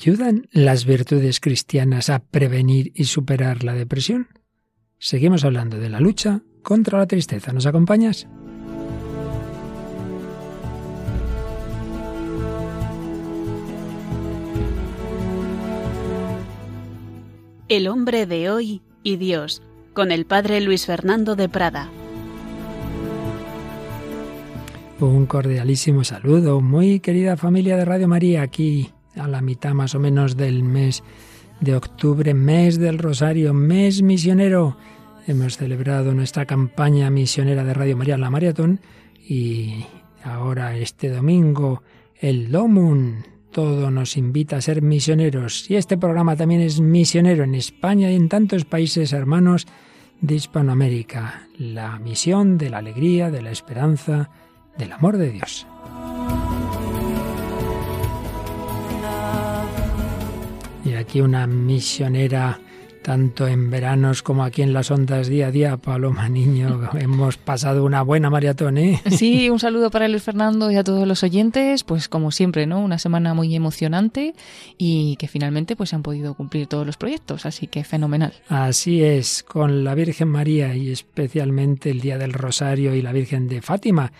¿Ayudan las virtudes cristianas a prevenir y superar la depresión? Seguimos hablando de la lucha contra la tristeza. ¿Nos acompañas? El hombre de hoy y Dios, con el padre Luis Fernando de Prada. Un cordialísimo saludo, muy querida familia de Radio María, aquí a la mitad más o menos del mes de octubre, mes del Rosario, mes misionero. Hemos celebrado nuestra campaña misionera de Radio María, la Maratón, y ahora este domingo el Domun. Todo nos invita a ser misioneros y este programa también es misionero en España y en tantos países hermanos de Hispanoamérica. La misión de la alegría, de la esperanza, del amor de Dios. Aquí una misionera tanto en veranos como aquí en las ondas día a día, Paloma Niño, hemos pasado una buena maratón, ¿eh? Sí, un saludo para Luis Fernando y a todos los oyentes, pues como siempre, ¿no? Una semana muy emocionante y que finalmente pues han podido cumplir todos los proyectos, así que fenomenal. Así es, con la Virgen María y especialmente el Día del Rosario y la Virgen de Fátima,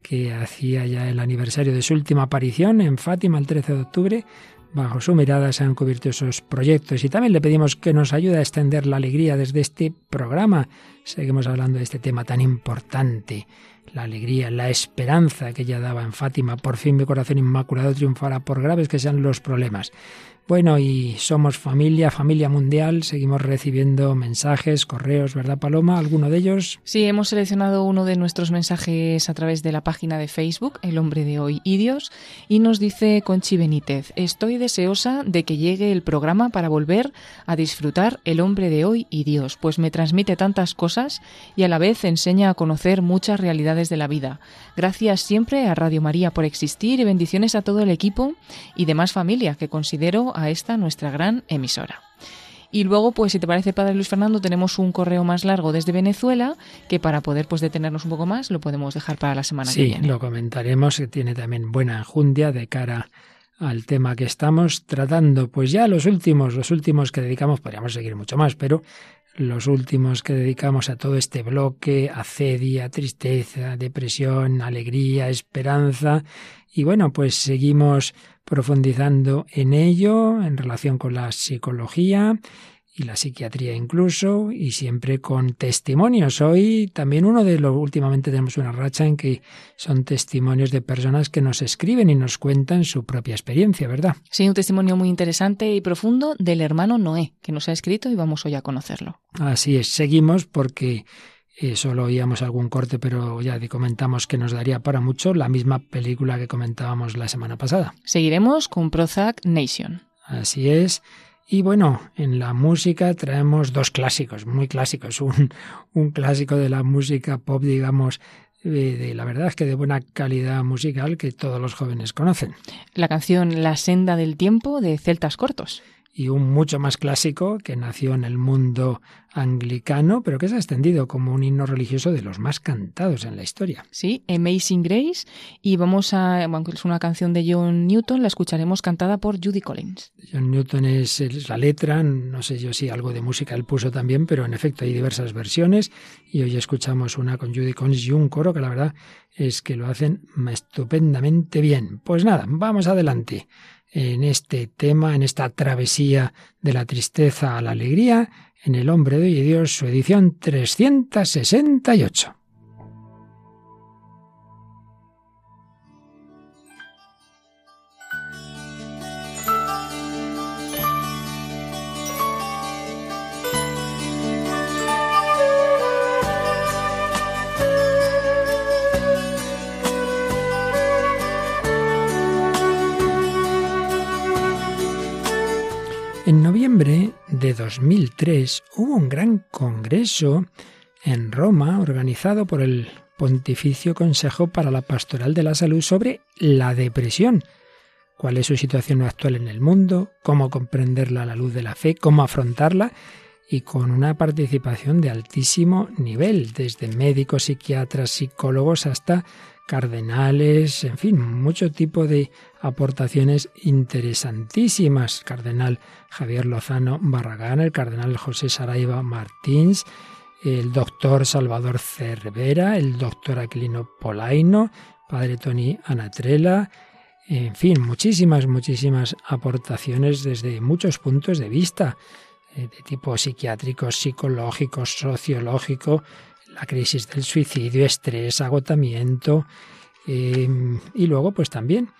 que hacía ya el aniversario de su última aparición en Fátima el 13 de octubre, bajo su mirada se han cubierto esos proyectos y también le pedimos que nos ayude a extender la alegría desde este programa. Seguimos hablando de este tema tan importante, la alegría, la esperanza que ella daba en Fátima. Por fin mi corazón inmaculado triunfará por graves que sean los problemas. Bueno, y somos familia, familia mundial, seguimos recibiendo mensajes, correos, ¿verdad Paloma? ¿Alguno de ellos? Sí, hemos seleccionado uno de nuestros mensajes a través de la página de Facebook, El hombre de hoy y Dios, y nos dice Conchi Benítez, estoy deseosa de que llegue el programa para volver a disfrutar El hombre de hoy y Dios, pues me transmite tantas cosas y a la vez enseña a conocer muchas realidades de la vida. Gracias siempre a Radio María por existir y bendiciones a todo el equipo y demás familia que considero a esta nuestra gran emisora. Y luego, pues si te parece, Padre Luis Fernando, tenemos un correo más largo desde Venezuela que para poder pues detenernos un poco más lo podemos dejar para la semana que viene. Sí, lo comentaremos, que tiene también buena enjundia de cara al tema que estamos tratando. Pues ya los últimos, los últimos que dedicamos, podríamos seguir mucho más, pero los últimos que dedicamos a todo este bloque, acedia, tristeza, depresión, alegría, esperanza. Y bueno, pues seguimos profundizando en ello en relación con la psicología y la psiquiatría incluso, y siempre con testimonios. Hoy también uno de los, últimamente tenemos una racha en que son testimonios de personas que nos escriben y nos cuentan su propia experiencia, ¿verdad? Sí, un testimonio muy interesante y profundo del hermano Noé, que nos ha escrito y vamos hoy a conocerlo. Así es, seguimos porque eh, solo oíamos algún corte, pero ya comentamos que nos daría para mucho la misma película que comentábamos la semana pasada. Seguiremos con Prozac Nation. Así es. Y bueno, en la música traemos dos clásicos, muy clásicos. Un, un clásico de la música pop, digamos, de, la verdad es que de buena calidad musical que todos los jóvenes conocen. La canción La senda del tiempo de Celtas Cortos y un mucho más clásico que nació en el mundo anglicano, pero que se ha extendido como un himno religioso de los más cantados en la historia. Sí, Amazing Grace, y vamos a, bueno, es una canción de John Newton, la escucharemos cantada por Judy Collins. John Newton es, es la letra, no sé yo si algo de música él puso también, pero en efecto hay diversas versiones, y hoy escuchamos una con Judy Collins y un coro que la verdad es que lo hacen estupendamente bien. Pues nada, vamos adelante en este tema, en esta travesía de la tristeza a la alegría, en El hombre de hoy y Dios, su edición 368. De 2003 hubo un gran congreso en Roma organizado por el Pontificio Consejo para la Pastoral de la Salud sobre la depresión. ¿Cuál es su situación actual en el mundo? ¿Cómo comprenderla a la luz de la fe? ¿Cómo afrontarla? Y con una participación de altísimo nivel, desde médicos, psiquiatras, psicólogos hasta cardenales, en fin, mucho tipo de aportaciones interesantísimas. Cardenal Javier Lozano Barragán, el cardenal José Saraiva Martins, el doctor Salvador Cervera, el doctor Aquilino Polaino, padre Tony Anatrela, en fin, muchísimas, muchísimas aportaciones desde muchos puntos de vista, eh, de tipo psiquiátrico, psicológico, sociológico, la crisis del suicidio, estrés, agotamiento, eh, y luego pues también,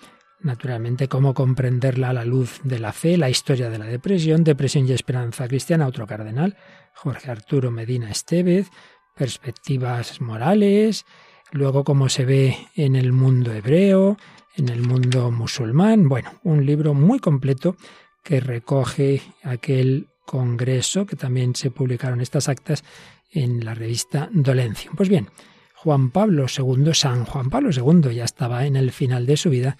naturalmente, cómo comprenderla a la luz de la fe, la historia de la depresión, depresión y esperanza cristiana, otro cardenal, Jorge Arturo Medina Estevez, perspectivas morales, luego cómo se ve en el mundo hebreo, en el mundo musulmán. Bueno, un libro muy completo que recoge aquel congreso que también se publicaron estas actas en la revista Dolencio. Pues bien, Juan Pablo II, San Juan Pablo II, ya estaba en el final de su vida,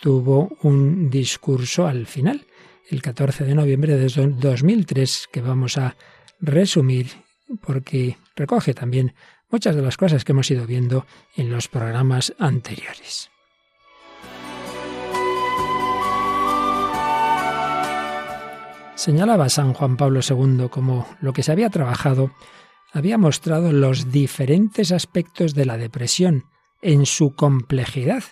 tuvo un discurso al final, el 14 de noviembre de 2003, que vamos a resumir porque recoge también muchas de las cosas que hemos ido viendo en los programas anteriores. Señalaba San Juan Pablo II como lo que se había trabajado había mostrado los diferentes aspectos de la depresión en su complejidad,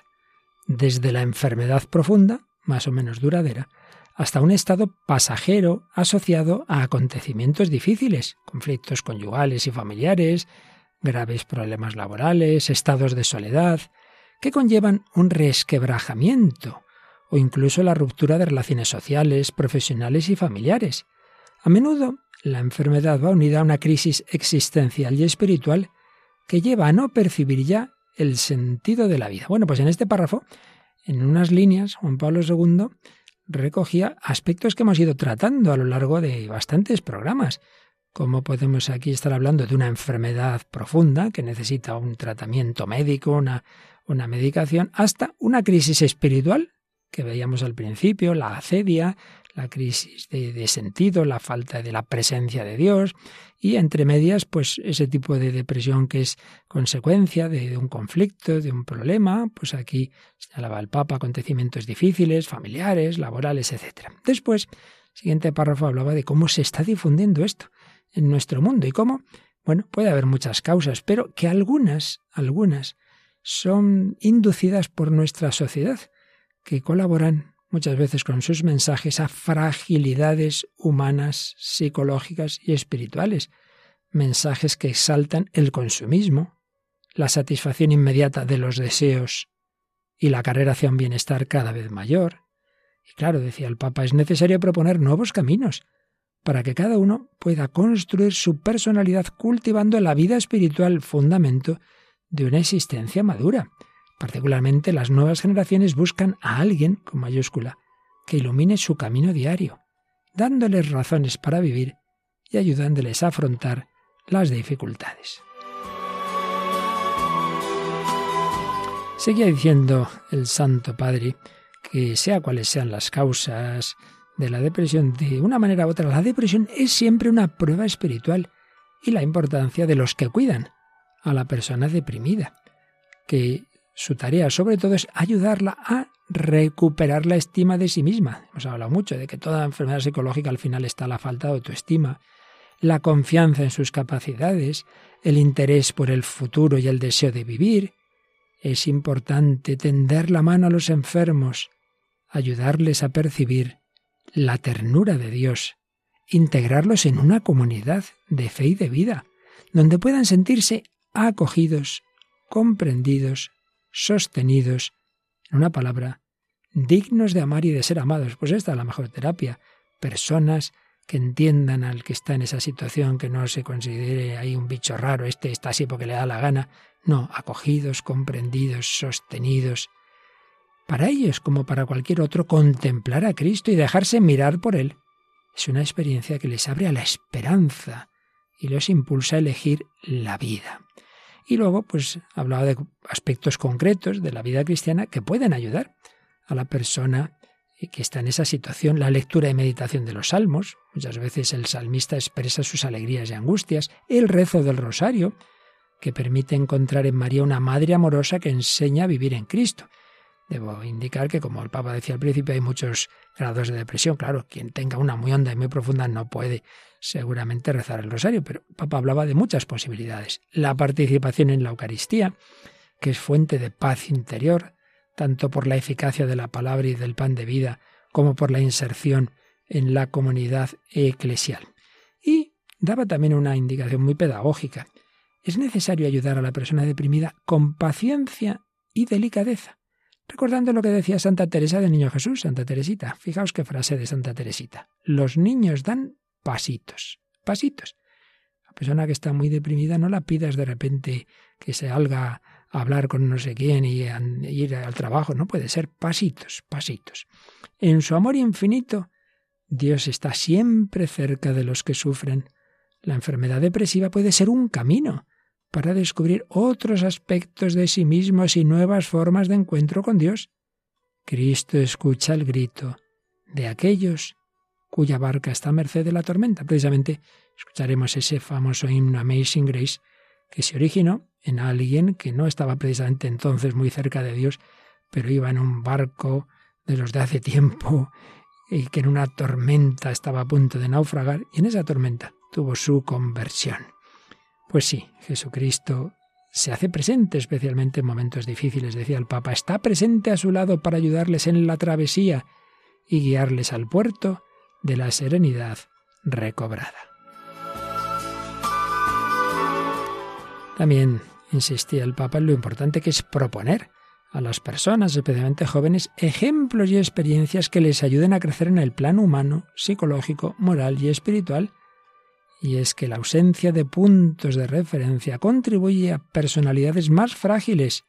desde la enfermedad profunda, más o menos duradera, hasta un estado pasajero asociado a acontecimientos difíciles, conflictos conyugales y familiares, graves problemas laborales, estados de soledad, que conllevan un resquebrajamiento o incluso la ruptura de relaciones sociales, profesionales y familiares. A menudo la enfermedad va unida a una crisis existencial y espiritual que lleva a no percibir ya el sentido de la vida. Bueno, pues en este párrafo, en unas líneas, Juan Pablo II recogía aspectos que hemos ido tratando a lo largo de bastantes programas. Como podemos aquí estar hablando de una enfermedad profunda que necesita un tratamiento médico, una, una medicación, hasta una crisis espiritual que veíamos al principio, la acedia, la crisis de, sentido, la falta de la presencia de Dios y entre medias pues ese tipo de depresión que es consecuencia de, un conflicto, de un problema, pues aquí señalaba el Papa acontecimientos difíciles, familiares, laborales, etc. Después, siguiente párrafo hablaba de cómo se está difundiendo esto en nuestro mundo y cómo, bueno, puede haber muchas causas, pero que algunas, algunas son inducidas por nuestra sociedad, que colaboran muchas veces con sus mensajes a fragilidades humanas, psicológicas y espirituales, mensajes que exaltan el consumismo, la satisfacción inmediata de los deseos y la carrera hacia un bienestar cada vez mayor. Y claro, decía el Papa, es necesario proponer nuevos caminos para que cada uno pueda construir su personalidad cultivando la vida espiritual, fundamento de una existencia madura. Particularmente las nuevas generaciones buscan a alguien, con mayúscula, que ilumine su camino diario, dándoles razones para vivir y ayudándoles a afrontar las dificultades. Seguía diciendo el Santo Padre que sea cuales sean las causas de la depresión, de una manera u otra, la depresión es siempre una prueba espiritual y la importancia de los que cuidan a la persona deprimida, que su tarea sobre todo es ayudarla a recuperar la estima de sí misma. Hemos hablado mucho de que toda enfermedad psicológica al final está la falta de autoestima, la confianza en sus capacidades, el interés por el futuro y el deseo de vivir. Es importante tender la mano a los enfermos, ayudarles a percibir la ternura de Dios, integrarlos en una comunidad de fe y de vida, donde puedan sentirse acogidos, comprendidos, sostenidos, en una palabra, dignos de amar y de ser amados. Pues esta es la mejor terapia. Personas que entiendan al que está en esa situación, que no se considere ahí un bicho raro, este está así porque le da la gana. No, acogidos, comprendidos, sostenidos. Para ellos, como para cualquier otro, contemplar a Cristo y dejarse mirar por Él es una experiencia que les abre a la esperanza y los impulsa a elegir la vida. Y luego, pues hablaba de aspectos concretos de la vida cristiana que pueden ayudar a la persona que está en esa situación. La lectura y meditación de los salmos. Muchas veces el salmista expresa sus alegrías y angustias. El rezo del rosario, que permite encontrar en María una madre amorosa que enseña a vivir en Cristo. Debo indicar que, como el Papa decía al principio, hay muchos grados de depresión. Claro, quien tenga una muy honda y muy profunda no puede seguramente rezar el rosario, pero el Papa hablaba de muchas posibilidades. La participación en la Eucaristía, que es fuente de paz interior, tanto por la eficacia de la palabra y del pan de vida, como por la inserción en la comunidad eclesial. Y daba también una indicación muy pedagógica. Es necesario ayudar a la persona deprimida con paciencia y delicadeza Recordando lo que decía Santa Teresa del Niño Jesús, Santa Teresita. Fijaos qué frase de Santa Teresita. Los niños dan pasitos, pasitos. La persona que está muy deprimida no la pidas de repente que se salga a hablar con no sé quién y ir al trabajo. No puede ser pasitos, pasitos. En su amor infinito, Dios está siempre cerca de los que sufren. La enfermedad depresiva puede ser un camino para descubrir otros aspectos de sí mismos y nuevas formas de encuentro con Dios. Cristo escucha el grito de aquellos cuya barca está a merced de la tormenta. Precisamente escucharemos ese famoso himno Amazing Grace que se originó en alguien que no estaba precisamente entonces muy cerca de Dios, pero iba en un barco de los de hace tiempo y que en una tormenta estaba a punto de naufragar y en esa tormenta tuvo su conversión. Pues sí, Jesucristo se hace presente especialmente en momentos difíciles, decía el Papa, está presente a su lado para ayudarles en la travesía y guiarles al puerto de la serenidad recobrada. También insistía el Papa en lo importante que es proponer a las personas, especialmente jóvenes, ejemplos y experiencias que les ayuden a crecer en el plano humano, psicológico, moral y espiritual, y es que la ausencia de puntos de referencia contribuye a personalidades más frágiles,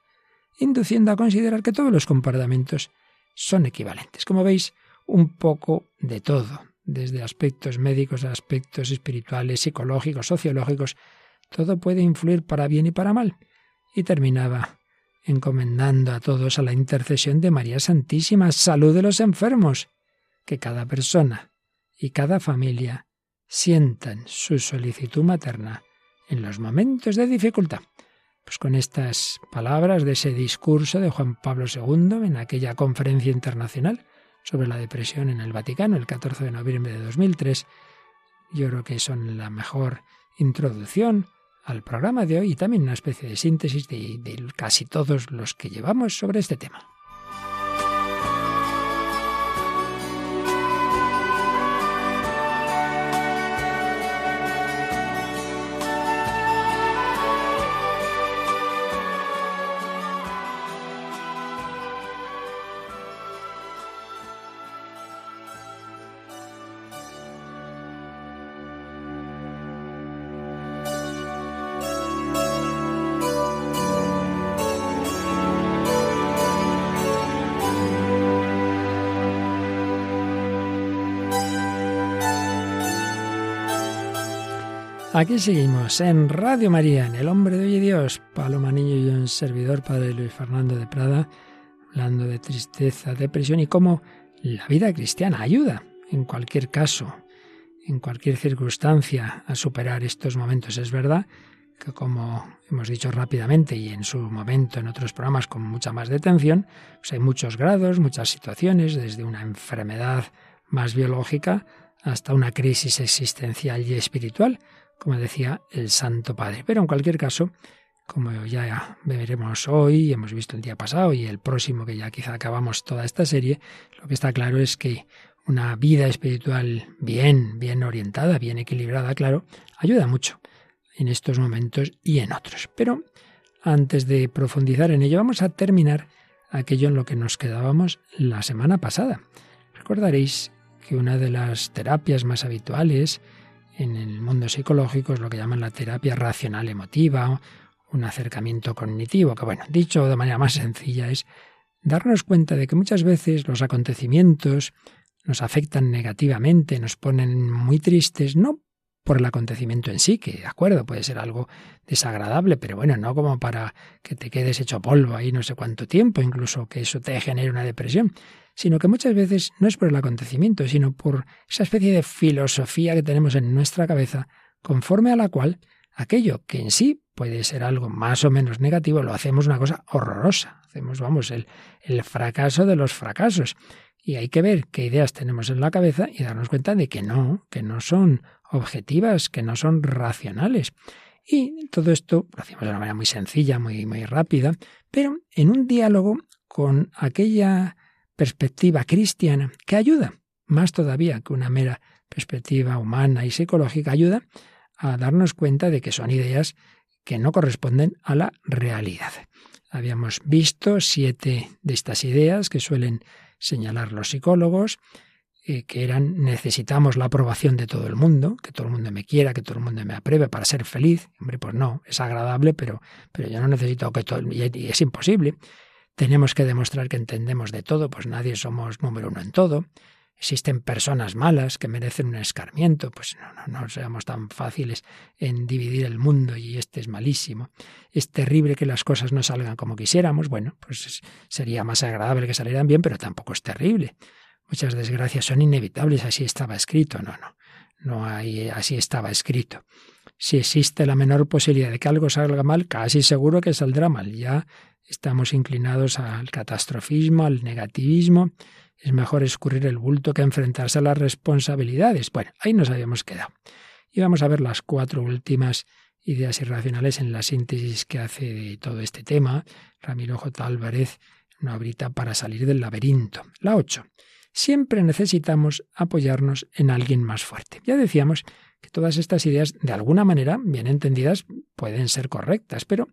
induciendo a considerar que todos los comportamientos son equivalentes. Como veis, un poco de todo, desde aspectos médicos a aspectos espirituales, psicológicos, sociológicos, todo puede influir para bien y para mal. Y terminaba encomendando a todos a la intercesión de María Santísima, salud de los enfermos, que cada persona y cada familia sientan su solicitud materna en los momentos de dificultad. Pues con estas palabras de ese discurso de Juan Pablo II en aquella conferencia internacional sobre la depresión en el Vaticano el 14 de noviembre de 2003, yo creo que son la mejor introducción al programa de hoy y también una especie de síntesis de, de casi todos los que llevamos sobre este tema. Aquí seguimos en Radio María, en El Hombre de Hoy Dios, Paloma Niño y un servidor, Padre Luis Fernando de Prada, hablando de tristeza, depresión y cómo la vida cristiana ayuda, en cualquier caso, en cualquier circunstancia, a superar estos momentos. Es verdad que, como hemos dicho rápidamente y en su momento en otros programas con mucha más detención, pues hay muchos grados, muchas situaciones, desde una enfermedad más biológica hasta una crisis existencial y espiritual como decía el Santo Padre. Pero en cualquier caso, como ya veremos hoy, hemos visto el día pasado y el próximo, que ya quizá acabamos toda esta serie, lo que está claro es que una vida espiritual bien, bien orientada, bien equilibrada, claro, ayuda mucho en estos momentos y en otros. Pero antes de profundizar en ello, vamos a terminar aquello en lo que nos quedábamos la semana pasada. Recordaréis que una de las terapias más habituales en el mundo psicológico es lo que llaman la terapia racional emotiva, un acercamiento cognitivo, que bueno, dicho de manera más sencilla es darnos cuenta de que muchas veces los acontecimientos nos afectan negativamente, nos ponen muy tristes, no por el acontecimiento en sí, que de acuerdo, puede ser algo desagradable, pero bueno, no como para que te quedes hecho polvo ahí no sé cuánto tiempo, incluso que eso te genere una depresión, sino que muchas veces no es por el acontecimiento, sino por esa especie de filosofía que tenemos en nuestra cabeza, conforme a la cual aquello que en sí puede ser algo más o menos negativo, lo hacemos una cosa horrorosa. Hacemos, vamos, el, el fracaso de los fracasos. Y hay que ver qué ideas tenemos en la cabeza y darnos cuenta de que no, que no son objetivas, que no son racionales. Y todo esto lo hacemos de una manera muy sencilla, muy, muy rápida, pero en un diálogo con aquella perspectiva cristiana que ayuda, más todavía que una mera perspectiva humana y psicológica, ayuda a darnos cuenta de que son ideas que no corresponden a la realidad. Habíamos visto siete de estas ideas que suelen señalar los psicólogos, eh, que eran necesitamos la aprobación de todo el mundo, que todo el mundo me quiera, que todo el mundo me apruebe para ser feliz. Hombre, pues no, es agradable, pero, pero yo no necesito que todo, y es imposible. Tenemos que demostrar que entendemos de todo, pues nadie somos número uno en todo. Existen personas malas que merecen un escarmiento, pues no, no, no seamos tan fáciles en dividir el mundo y este es malísimo. Es terrible que las cosas no salgan como quisiéramos, bueno, pues sería más agradable que salieran bien, pero tampoco es terrible. Muchas desgracias son inevitables, así estaba escrito, no, no, no hay, así estaba escrito. Si existe la menor posibilidad de que algo salga mal, casi seguro que saldrá mal. Ya estamos inclinados al catastrofismo, al negativismo, es mejor escurrir el bulto que enfrentarse a las responsabilidades. Bueno, ahí nos habíamos quedado. Y vamos a ver las cuatro últimas ideas irracionales en la síntesis que hace de todo este tema Ramiro J. Álvarez, una obrita para salir del laberinto. La ocho. Siempre necesitamos apoyarnos en alguien más fuerte. Ya decíamos que todas estas ideas, de alguna manera, bien entendidas, pueden ser correctas, pero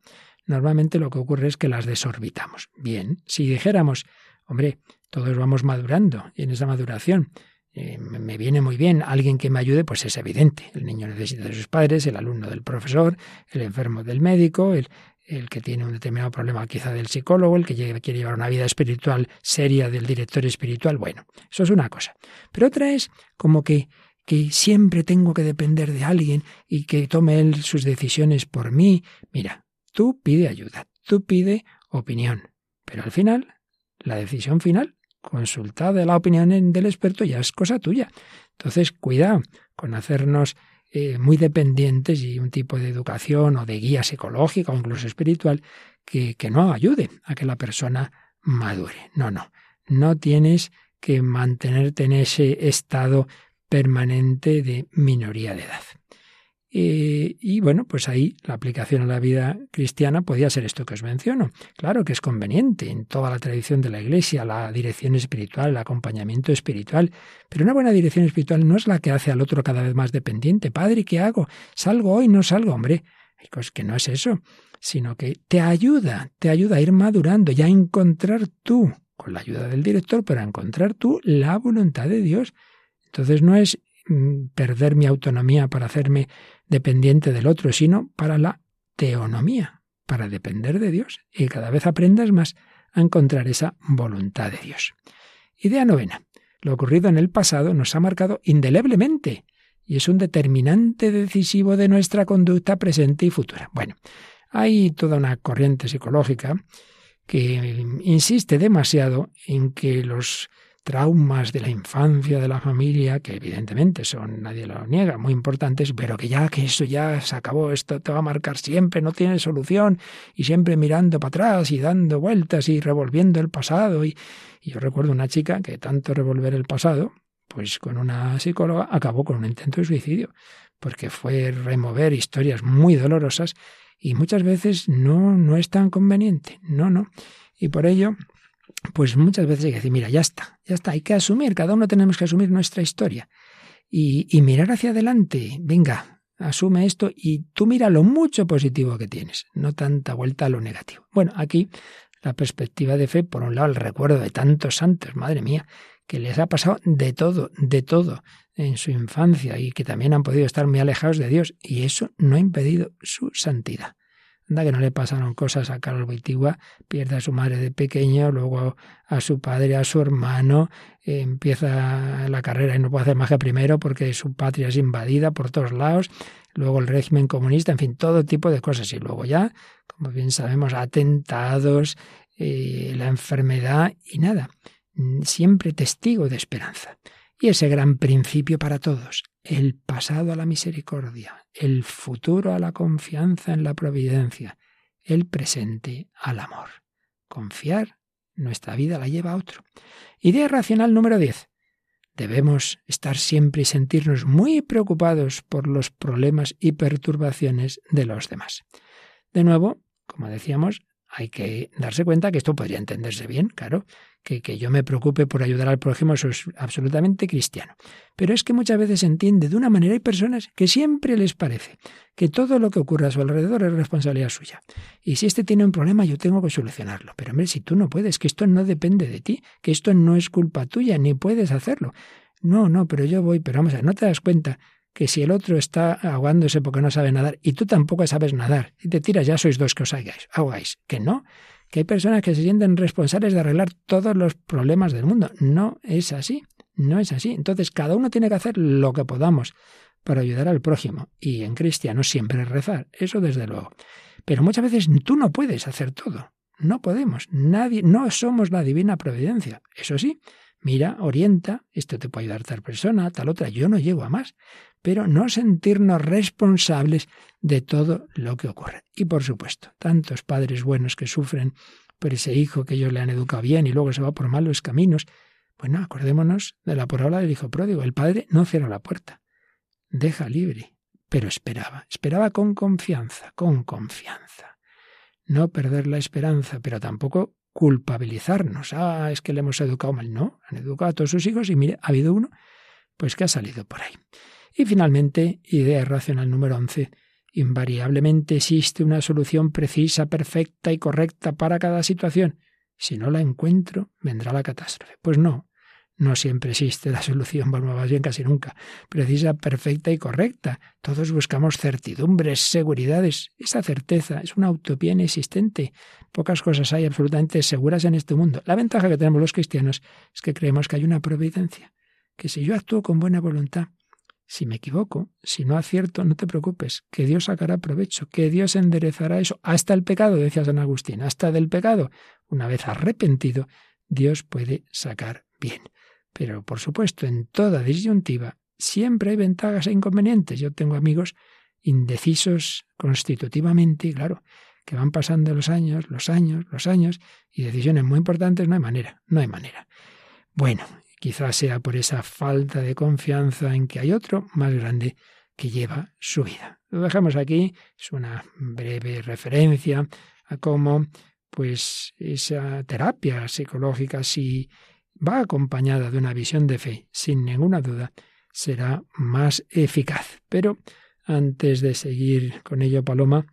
normalmente lo que ocurre es que las desorbitamos. Bien, si dijéramos, hombre, todos vamos madurando y en esa maduración eh, me viene muy bien alguien que me ayude, pues es evidente. El niño necesita de sus padres, el alumno del profesor, el enfermo del médico, el, el que tiene un determinado problema quizá del psicólogo, el que quiere llevar una vida espiritual seria del director espiritual. Bueno, eso es una cosa. Pero otra es como que, que siempre tengo que depender de alguien y que tome él sus decisiones por mí. Mira, tú pide ayuda, tú pide opinión, pero al final, la decisión final consultada la opinión del experto ya es cosa tuya. Entonces, cuidado con hacernos eh, muy dependientes y un tipo de educación o de guía psicológica o incluso espiritual que, que no ayude a que la persona madure. No, no. No tienes que mantenerte en ese estado permanente de minoría de edad. Eh, y bueno, pues ahí la aplicación a la vida cristiana podía ser esto que os menciono. Claro que es conveniente en toda la tradición de la Iglesia, la dirección espiritual, el acompañamiento espiritual, pero una buena dirección espiritual no es la que hace al otro cada vez más dependiente. Padre, ¿qué hago? ¿Salgo hoy? ¿No salgo? Hombre, pues que no es eso, sino que te ayuda, te ayuda a ir madurando y a encontrar tú, con la ayuda del director, pero a encontrar tú la voluntad de Dios. Entonces no es mm, perder mi autonomía para hacerme dependiente del otro, sino para la teonomía, para depender de Dios y cada vez aprendas más a encontrar esa voluntad de Dios. Idea novena. Lo ocurrido en el pasado nos ha marcado indeleblemente y es un determinante decisivo de nuestra conducta presente y futura. Bueno, hay toda una corriente psicológica que insiste demasiado en que los traumas de la infancia, de la familia, que evidentemente son, nadie lo niega, muy importantes, pero que ya que eso ya se acabó, esto te va a marcar siempre, no tiene solución, y siempre mirando para atrás y dando vueltas y revolviendo el pasado. Y, y yo recuerdo una chica que tanto revolver el pasado, pues con una psicóloga acabó con un intento de suicidio, porque fue remover historias muy dolorosas y muchas veces no, no es tan conveniente, no, no. Y por ello, pues muchas veces hay que decir, mira, ya está, ya está, hay que asumir, cada uno tenemos que asumir nuestra historia y, mirar hacia adelante, venga, asume esto y tú mira lo mucho positivo que tienes, no tanta vuelta a lo negativo. Bueno, aquí la perspectiva de fe, por un lado, el recuerdo de tantos santos, madre mía, que les ha pasado de todo, de todo en su infancia y que también han podido estar muy alejados de Dios, y eso no ha impedido su santidad que no le pasaron cosas a Carlos Boitigua, pierde a su madre de pequeño, luego a su padre, a su hermano, empieza la carrera y no puede hacer magia primero porque su patria es invadida por todos lados, luego el régimen comunista, en fin, todo tipo de cosas. Y luego ya, como bien sabemos, atentados, eh, la enfermedad y nada, siempre testigo de esperanza. Y ese gran principio para todos, el pasado a la misericordia, el futuro a la confianza en la providencia, el presente al amor. Confiar, nuestra vida la lleva a otro. Idea racional número 10. Debemos estar siempre y sentirnos muy preocupados por los problemas y perturbaciones de los demás. De nuevo, como decíamos, hay que darse cuenta que esto podría entenderse bien, claro, que, que, yo me preocupe por ayudar al prójimo, es absolutamente cristiano. Pero es que muchas veces se entiende de una manera, hay personas que siempre les parece que todo lo que ocurre a su alrededor es responsabilidad suya. Y si este tiene un problema, yo tengo que solucionarlo. Pero hombre, si tú no puedes, que esto no depende de ti, que esto no es culpa tuya, ni puedes hacerlo. No, no, pero yo voy, pero vamos a ver, ¿no te das cuenta que si el otro está ahogándose porque no sabe nadar y tú tampoco sabes nadar y te tiras, ya sois dos que os hagáis, ahogáis? Que no, que hay personas que se sienten responsables de arreglar todos los problemas del mundo. No es así, no es así. Entonces, cada uno tiene que hacer lo que podamos para ayudar al prójimo. Y en cristiano siempre es rezar, eso desde luego. Pero muchas veces tú no puedes hacer todo. No podemos. Nadie, no somos la divina providencia. Eso sí, mira, orienta, esto te puede ayudar tal persona, tal otra. Yo no llego a más. Pero no sentirnos responsables de todo lo que ocurre. Y por supuesto, tantos padres buenos que sufren por ese hijo que ellos le han educado bien y luego se va por malos caminos. Bueno, acordémonos de la parábola del hijo pródigo. El padre no cierra la puerta, deja libre, pero esperaba, esperaba con confianza, con confianza. No perder la esperanza, pero tampoco culpabilizarnos. Ah, es que le hemos educado mal. No, han educado a todos sus hijos y mire, ha habido uno, pues que ha salido por ahí. Y finalmente, idea racional número 11. Invariablemente existe una solución precisa, perfecta y correcta para cada situación. Si no la encuentro, vendrá la catástrofe. Pues no, no siempre existe la solución, bueno, más bien casi nunca, precisa, perfecta y correcta. Todos buscamos certidumbres, seguridades. Esa certeza es una utopía inexistente. Pocas cosas hay absolutamente seguras en este mundo. La ventaja que tenemos los cristianos es que creemos que hay una providencia, que si yo actúo con buena voluntad, si me equivoco, si no acierto, no te preocupes, que Dios sacará provecho, que Dios enderezará eso, hasta el pecado, decía San Agustín, hasta del pecado. Una vez arrepentido, Dios puede sacar bien. Pero, por supuesto, en toda disyuntiva siempre hay ventajas e inconvenientes. Yo tengo amigos indecisos constitutivamente, claro, que van pasando los años, los años, los años, y decisiones muy importantes, no hay manera, no hay manera. Bueno, Quizás sea por esa falta de confianza en que hay otro más grande que lleva su vida. Lo dejamos aquí, es una breve referencia a cómo pues esa terapia psicológica si va acompañada de una visión de fe, sin ninguna duda, será más eficaz. Pero antes de seguir con ello, Paloma,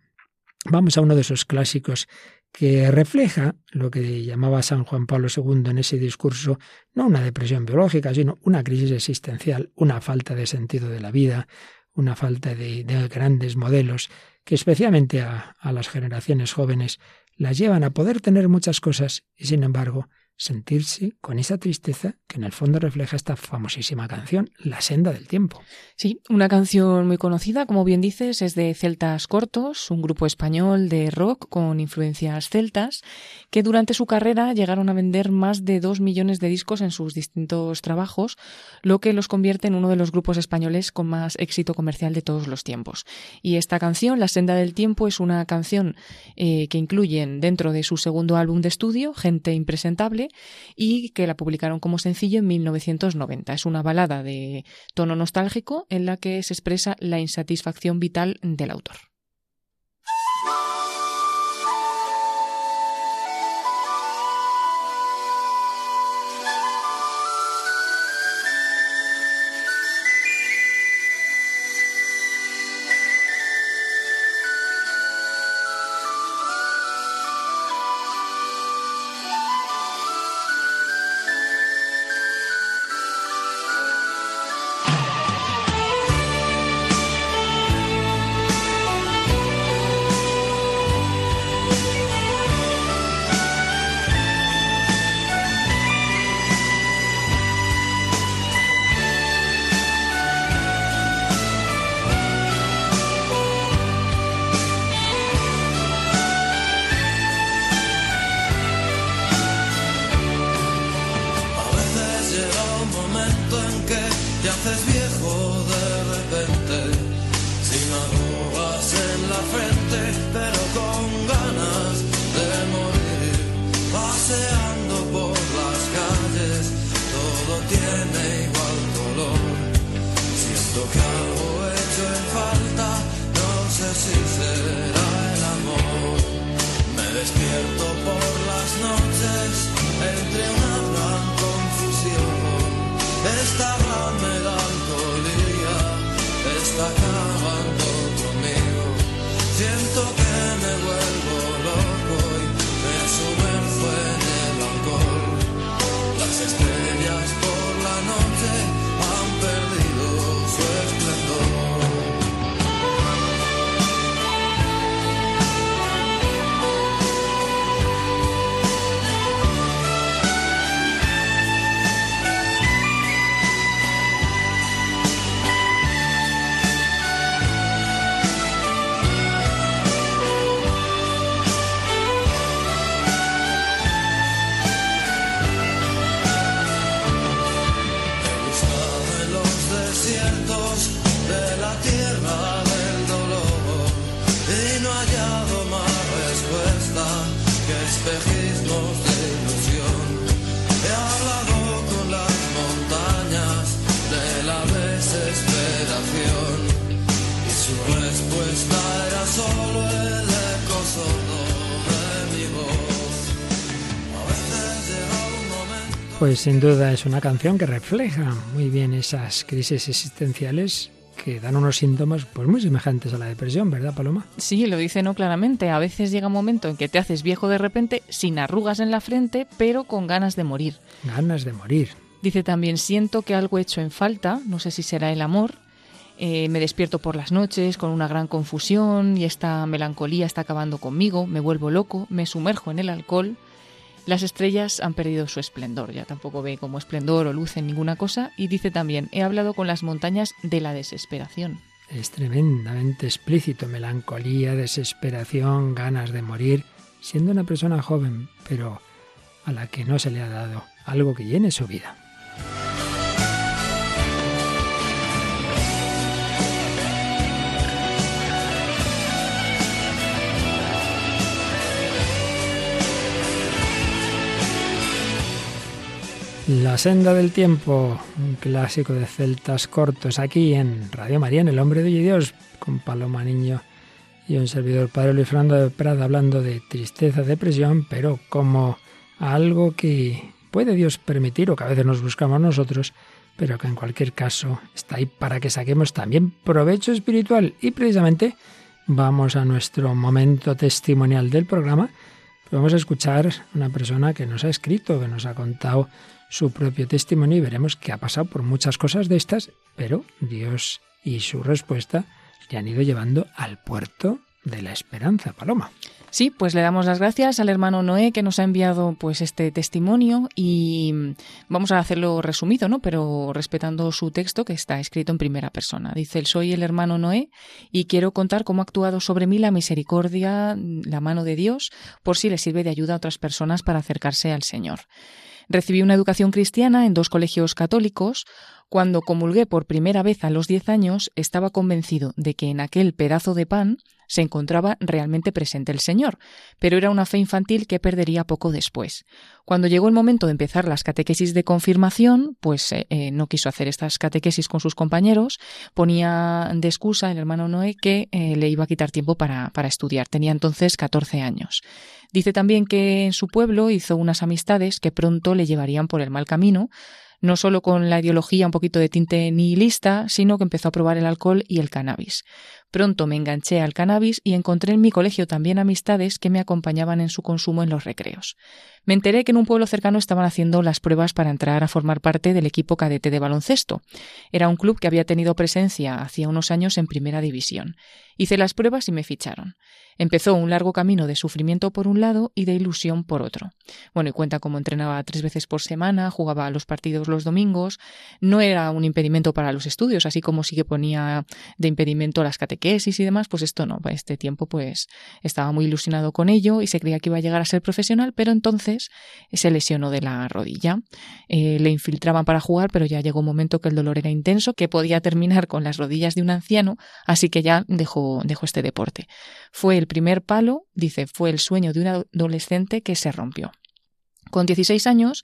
vamos a uno de esos clásicos que refleja lo que llamaba San Juan Pablo II en ese discurso, no una depresión biológica, sino una crisis existencial, una falta de sentido de la vida, una falta de, grandes modelos, que especialmente a las generaciones jóvenes las llevan a poder tener muchas cosas y sin embargo sentirse con esa tristeza que en el fondo refleja esta famosísima canción, La senda del tiempo. Sí, una canción muy conocida, como bien dices, es de Celtas Cortos, un grupo español de rock con influencias celtas, que durante su carrera llegaron a vender más de dos millones de discos en sus distintos trabajos, lo que los convierte en uno de los grupos españoles con más éxito comercial de todos los tiempos. Y esta canción, La senda del tiempo, es una canción eh, que incluyen dentro de su segundo álbum de estudio, Gente Impresentable, y que la publicaron como sencillo en 1990. Es una balada de tono nostálgico en la que se expresa la insatisfacción vital del autor. Pues sin duda es una canción que refleja muy bien esas crisis existenciales que dan unos síntomas pues muy semejantes a la depresión, ¿verdad, Paloma? Sí, lo dice no claramente. A veces llega un momento en que te haces viejo de repente, sin arrugas en la frente, pero con ganas de morir. Ganas de morir. Dice también, siento que algo he hecho en falta, no sé si será el amor. Eh, me despierto por las noches con una gran confusión y esta melancolía está acabando conmigo, me vuelvo loco, me sumerjo en el alcohol las estrellas han perdido su esplendor, ya tampoco ve como esplendor o luz en ninguna cosa, y dice también, he hablado con las montañas de la desesperación. Es tremendamente explícito, melancolía, desesperación, ganas de morir, siendo una persona joven, pero a la que no se le ha dado algo que llene su vida. La senda del tiempo, un clásico de celtas cortos aquí en Radio María, en El Hombre de Dios, con Paloma Niño y un servidor Padre Luis Fernando de Prada hablando de tristeza, depresión, pero como algo que puede Dios permitir o que a veces nos buscamos nosotros, pero que en cualquier caso está ahí para que saquemos también provecho espiritual. Y precisamente vamos a nuestro momento testimonial del programa. Vamos a escuchar una persona que nos ha escrito, que nos ha contado su propio testimonio y veremos que ha pasado por muchas cosas de estas, pero Dios y su respuesta le han ido llevando al puerto de la esperanza, Paloma. Sí, pues le damos las gracias al hermano Noé que nos ha enviado pues este testimonio y vamos a hacerlo resumido, ¿no? Pero respetando su texto que está escrito en primera persona. Dice, soy el hermano Noé y quiero contar cómo ha actuado sobre mí la misericordia, la mano de Dios, por si le sirve de ayuda a otras personas para acercarse al Señor. Recibí una educación cristiana en dos colegios católicos. Cuando comulgué por primera vez a los diez años, estaba convencido de que en aquel pedazo de pan se encontraba realmente presente el Señor, pero era una fe infantil que perdería poco después. Cuando llegó el momento de empezar las catequesis de confirmación, pues eh, eh, no quiso hacer estas catequesis con sus compañeros, ponía de excusa el hermano Noé que eh, le iba a quitar tiempo para, para estudiar. Tenía entonces 14 años. Dice también que en su pueblo hizo unas amistades que pronto le llevarían por el mal camino, no solo con la ideología un poquito de tinte nihilista, sino que empezó a probar el alcohol y el cannabis. Pronto me enganché al cannabis y encontré en mi colegio también amistades que me acompañaban en su consumo en los recreos. Me enteré que en un pueblo cercano estaban haciendo las pruebas para entrar a formar parte del equipo cadete de baloncesto. Era un club que había tenido presencia hacía unos años en primera división. Hice las pruebas y me ficharon. Empezó un largo camino de sufrimiento por un lado y de ilusión por otro. Bueno, y cuenta cómo entrenaba tres veces por semana, jugaba los partidos los domingos. No era un impedimento para los estudios, así como sí que ponía de impedimento las catequesis y demás, pues esto no. Este tiempo, pues estaba muy ilusionado con ello y se creía que iba a llegar a ser profesional, pero entonces se lesionó de la rodilla. Eh, le infiltraban para jugar, pero ya llegó un momento que el dolor era intenso, que podía terminar con las rodillas de un anciano, así que ya dejó, dejó este deporte. Fue el primer palo, dice, fue el sueño de un adolescente que se rompió. Con 16 años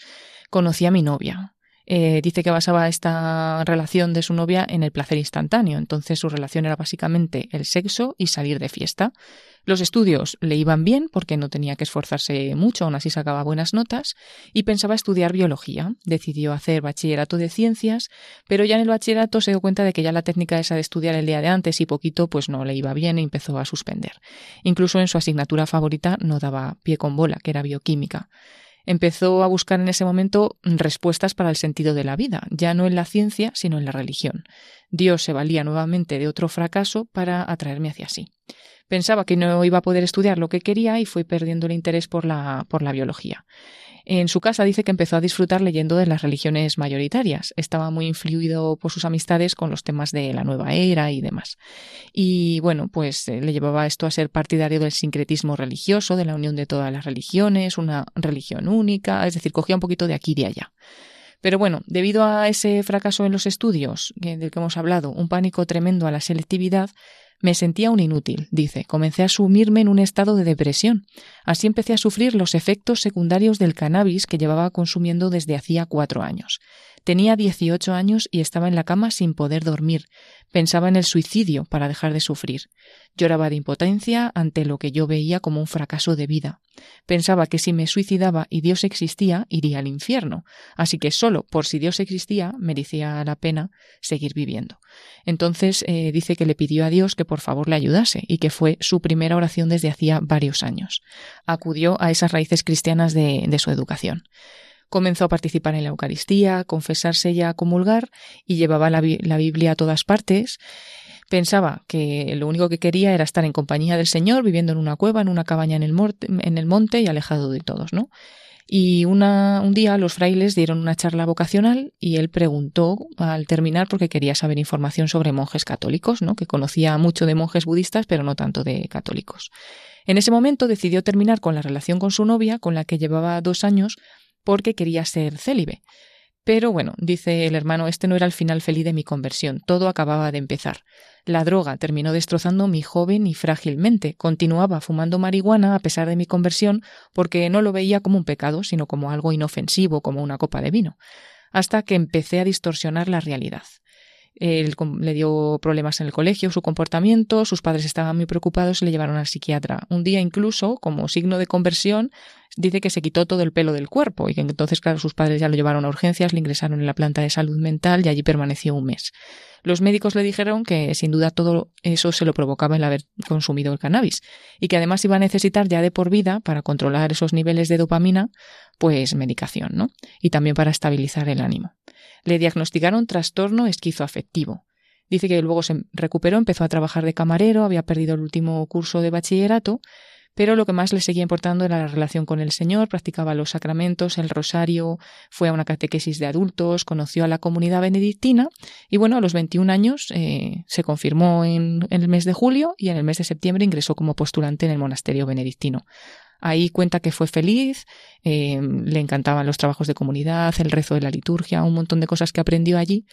conocí a mi novia. Eh, dice que basaba esta relación de su novia en el placer instantáneo, entonces su relación era básicamente el sexo y salir de fiesta. Los estudios le iban bien porque no tenía que esforzarse mucho, aún así sacaba buenas notas, y pensaba estudiar biología. Decidió hacer bachillerato de ciencias, pero ya en el bachillerato se dio cuenta de que ya la técnica esa de estudiar el día de antes y poquito pues no le iba bien y empezó a suspender. Incluso en su asignatura favorita no daba pie con bola, que era bioquímica empezó a buscar en ese momento respuestas para el sentido de la vida, ya no en la ciencia, sino en la religión. Dios se valía nuevamente de otro fracaso para atraerme hacia sí. Pensaba que no iba a poder estudiar lo que quería y fue perdiendo el interés por la, por la biología. En su casa dice que empezó a disfrutar leyendo de las religiones mayoritarias. Estaba muy influido por sus amistades con los temas de la nueva era y demás. Y bueno, pues eh, le llevaba esto a ser partidario del sincretismo religioso, de la unión de todas las religiones, una religión única, es decir, cogía un poquito de aquí y de allá. Pero bueno, debido a ese fracaso en los estudios del que hemos hablado, un pánico tremendo a la selectividad, me sentía un inútil, dice. Comencé a sumirme en un estado de depresión. Así empecé a sufrir los efectos secundarios del cannabis que llevaba consumiendo desde hacía cuatro años. Tenía 18 años y estaba en la cama sin poder dormir. Pensaba en el suicidio para dejar de sufrir. Lloraba de impotencia ante lo que yo veía como un fracaso de vida. Pensaba que si me suicidaba y Dios existía, iría al infierno. Así que solo por si Dios existía merecía la pena seguir viviendo. Entonces eh, dice que le pidió a Dios que por favor le ayudase y que fue su primera oración desde hacía varios años. Acudió a esas raíces cristianas de su educación. Comenzó a participar en la Eucaristía, a confesarse y a comulgar, y llevaba la, Biblia a todas partes. Pensaba que lo único que quería era estar en compañía del Señor, viviendo en una cueva, en una cabaña en el, monte y alejado de todos, ¿no? Y un día los frailes dieron una charla vocacional y él preguntó al terminar porque quería saber información sobre monjes católicos, ¿no? que conocía mucho de monjes budistas, pero no tanto de católicos. En ese momento decidió terminar con la relación con su novia, con la que llevaba dos años, porque quería ser célibe. Pero bueno, dice el hermano, este no era el final feliz de mi conversión, todo acababa de empezar. La droga terminó destrozando mi joven y frágilmente. Continuaba fumando marihuana a pesar de mi conversión porque no lo veía como un pecado, sino como algo inofensivo, como una copa de vino. Hasta que empecé a distorsionar la realidad. Él le dio problemas en el colegio, su comportamiento, sus padres estaban muy preocupados y le llevaron al psiquiatra. Un día incluso, como signo de conversión, dice que se quitó todo el pelo del cuerpo y que entonces, claro, sus padres ya lo llevaron a urgencias, le ingresaron en la planta de salud mental y allí permaneció un mes. Los médicos le dijeron que sin duda todo eso se lo provocaba el haber consumido el cannabis y que además iba a necesitar ya de por vida para controlar esos niveles de dopamina, pues medicación, ¿no? Y también para estabilizar el ánimo. Le diagnosticaron trastorno esquizoafectivo. Dice que luego se recuperó, empezó a trabajar de camarero, había perdido el último curso de bachillerato, pero lo que más le seguía importando era la relación con el Señor, practicaba los sacramentos, el rosario, fue a una catequesis de adultos, conoció a la comunidad benedictina y bueno, a los 21 años eh, se confirmó en, en, el mes de julio y en el mes de septiembre ingresó como postulante en el monasterio benedictino. Ahí cuenta que fue feliz, eh, le encantaban los trabajos de comunidad, el rezo de la liturgia, un montón de cosas que aprendió allí,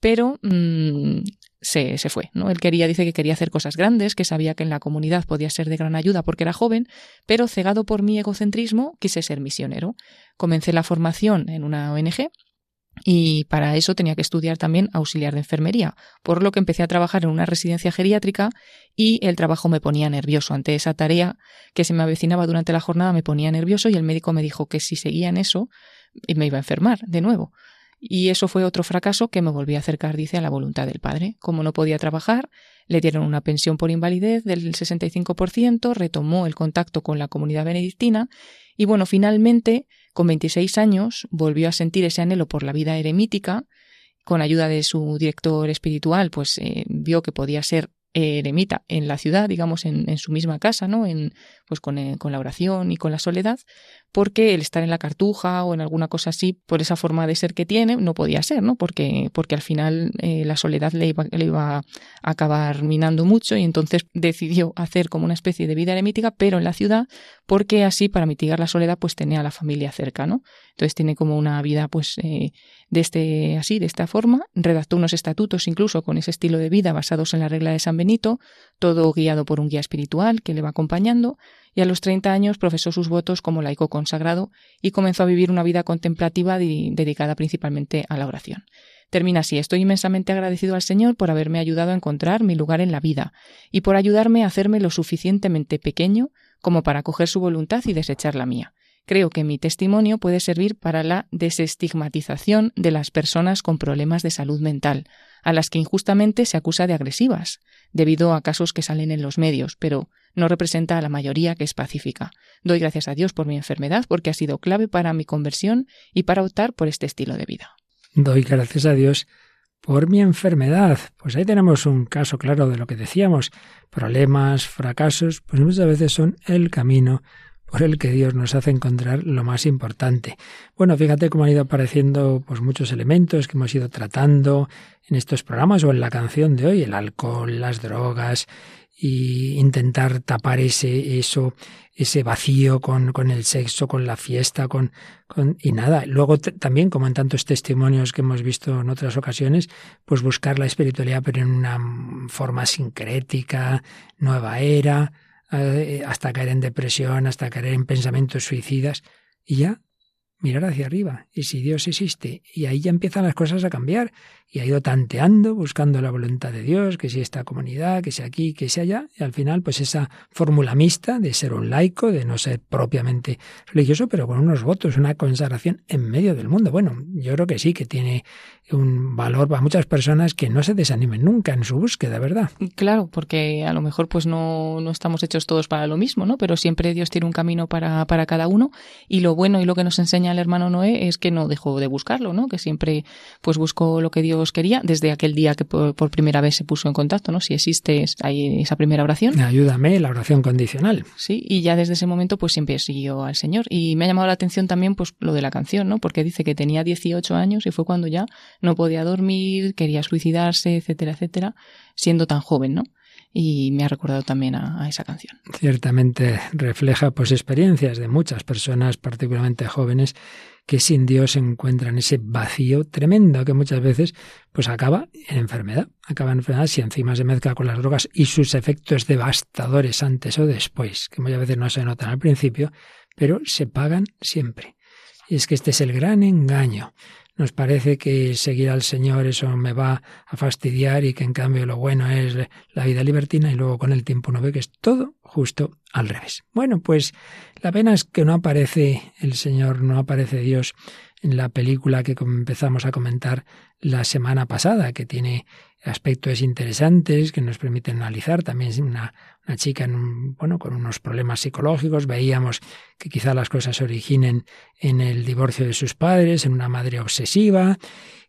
pero mm, se, se, fue. ¿no? Él quería, dice que quería hacer cosas grandes, que sabía que en la comunidad podía ser de gran ayuda porque era joven, pero cegado por mi egocentrismo, quise ser misionero. Comencé la formación en una ONG y para eso tenía que estudiar también auxiliar de enfermería, por lo que empecé a trabajar en una residencia geriátrica y el trabajo me ponía nervioso. Ante esa tarea que se me avecinaba durante la jornada me ponía nervioso y el médico me dijo que si seguía en eso me iba a enfermar de nuevo. Y eso fue otro fracaso que me volví a acercar, dice, a la voluntad del padre. Como no podía trabajar, le dieron una pensión por invalidez del 65%, retomó el contacto con la comunidad benedictina y bueno, finalmente con 26 años volvió a sentir ese anhelo por la vida eremítica. Con ayuda de su director espiritual, pues eh, vio que podía ser eremita en la ciudad, digamos, en, en, su misma casa, ¿no? En, pues con, eh, con, la oración y con la soledad, porque el estar en la cartuja o en alguna cosa así, por esa forma de ser que tiene, no podía ser, ¿no? Porque, porque al final eh, la soledad le iba, le iba a acabar minando mucho y entonces decidió hacer como una especie de vida eremítica, pero en la ciudad, porque así, para mitigar la soledad, pues tenía a la familia cerca, ¿no? Entonces tiene como una vida, pues, eh, de este, así, de esta forma. Redactó unos estatutos incluso con ese estilo de vida basados en la regla de San Benito, todo guiado por un guía espiritual que le va acompañando y a los 30 años profesó sus votos como laico consagrado y comenzó a vivir una vida contemplativa dedicada principalmente a la oración. Termina así, estoy inmensamente agradecido al Señor por haberme ayudado a encontrar mi lugar en la vida y por ayudarme a hacerme lo suficientemente pequeño como para coger su voluntad y desechar la mía. Creo que mi testimonio puede servir para la desestigmatización de las personas con problemas de salud mental, a las que injustamente se acusa de agresivas, debido a casos que salen en los medios, pero no representa a la mayoría que es pacífica. Doy gracias a Dios por mi enfermedad porque ha sido clave para mi conversión y para optar por este estilo de vida. Doy gracias a Dios por mi enfermedad. Pues ahí tenemos un caso claro de lo que decíamos. Problemas, fracasos, pues muchas veces son el camino por el que Dios nos hace encontrar lo más importante. Bueno, fíjate cómo han ido apareciendo pues muchos elementos que hemos ido tratando en estos programas o en la canción de hoy, el alcohol, las drogas y intentar tapar ese eso ese vacío con, con el sexo, con la fiesta, con, con y nada. Luego también, como en tantos testimonios que hemos visto en otras ocasiones, pues buscar la espiritualidad pero en una forma sincrética, nueva era, hasta caer en depresión, hasta caer en pensamientos suicidas, y ya mirar hacia arriba. Y si Dios existe, y ahí ya empiezan las cosas a cambiar, y ha ido tanteando, buscando la voluntad de Dios, que si esta comunidad, que sea aquí, que sea allá, y al final, pues esa fórmula mixta de ser un laico, de no ser propiamente religioso, pero con unos votos, una consagración en medio del mundo. Bueno, yo creo que sí, que tiene un valor para muchas personas que no se desanimen nunca en su búsqueda, ¿verdad? Claro, porque a lo mejor pues no, no estamos hechos todos para lo mismo, ¿no? Pero siempre Dios tiene un camino para, para cada uno, y lo bueno y lo que nos enseña el hermano Noé es que no dejó de buscarlo, ¿no? Que siempre pues buscó lo que Dios quería desde aquel día que por, primera vez se puso en contacto, ¿no? Si existe ahí esa primera oración. Ayúdame, la oración condicional. Sí, y ya desde ese momento pues siempre siguió al Señor. Y me ha llamado la atención también pues lo de la canción, ¿no? Porque dice que tenía 18 años y fue cuando ya no podía dormir, quería suicidarse, etcétera, etcétera, siendo tan joven, ¿no? Y me ha recordado también a, esa canción. Ciertamente refleja pues experiencias de muchas personas, particularmente jóvenes, que sin Dios encuentran ese vacío tremendo que muchas veces pues acaba en enfermedad, acaba en enfermedad si encima se mezcla con las drogas y sus efectos devastadores antes o después, que muchas veces no se notan al principio, pero se pagan siempre. Y es que este es el gran engaño nos parece que seguir al Señor eso me va a fastidiar y que en cambio lo bueno es la vida libertina y luego con el tiempo uno ve que es todo justo al revés. Bueno, pues la pena es que no aparece el Señor, no aparece Dios en la película que empezamos a comentar la semana pasada, que tiene aspectos interesantes que nos permiten analizar. También una, una chica en bueno, con unos problemas psicológicos. Veíamos que quizá las cosas se originen en el divorcio de sus padres, en una madre obsesiva